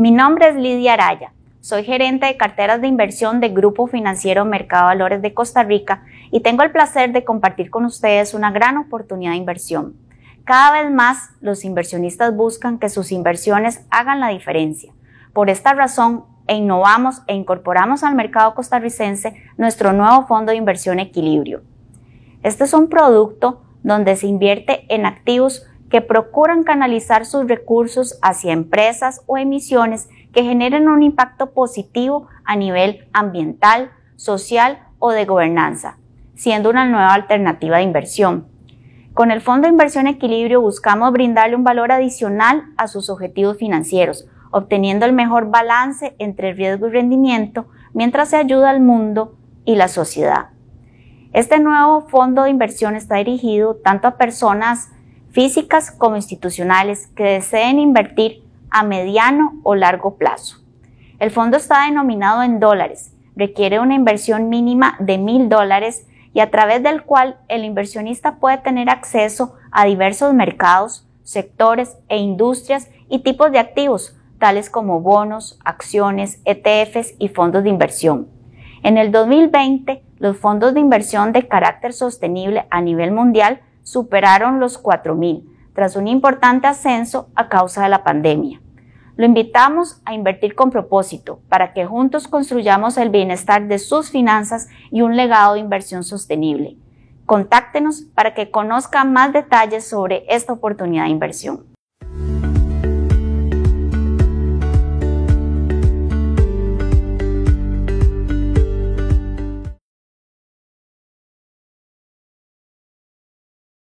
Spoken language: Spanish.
Mi nombre es Lidia Araya. Soy gerente de carteras de inversión de Grupo Financiero Mercado Valores de Costa Rica y tengo el placer de compartir con ustedes una gran oportunidad de inversión. Cada vez más los inversionistas buscan que sus inversiones hagan la diferencia. Por esta razón, e innovamos e incorporamos al mercado costarricense nuestro nuevo fondo de inversión Equilibrio. Este es un producto donde se invierte en activos que procuran canalizar sus recursos hacia empresas o emisiones que generen un impacto positivo a nivel ambiental, social o de gobernanza, siendo una nueva alternativa de inversión. Con el Fondo de Inversión Equilibrio buscamos brindarle un valor adicional a sus objetivos financieros, obteniendo el mejor balance entre riesgo y rendimiento mientras se ayuda al mundo y la sociedad. Este nuevo fondo de inversión está dirigido tanto a personas físicas como institucionales que deseen invertir a mediano o largo plazo. El fondo está denominado en dólares, requiere una inversión mínima de mil dólares y a través del cual el inversionista puede tener acceso a diversos mercados, sectores e industrias y tipos de activos, tales como bonos, acciones, ETFs y fondos de inversión. En el 2020, los fondos de inversión de carácter sostenible a nivel mundial superaron los 4.000, tras un importante ascenso a causa de la pandemia. Lo invitamos a invertir con propósito para que juntos construyamos el bienestar de sus finanzas y un legado de inversión sostenible. Contáctenos para que conozca más detalles sobre esta oportunidad de inversión.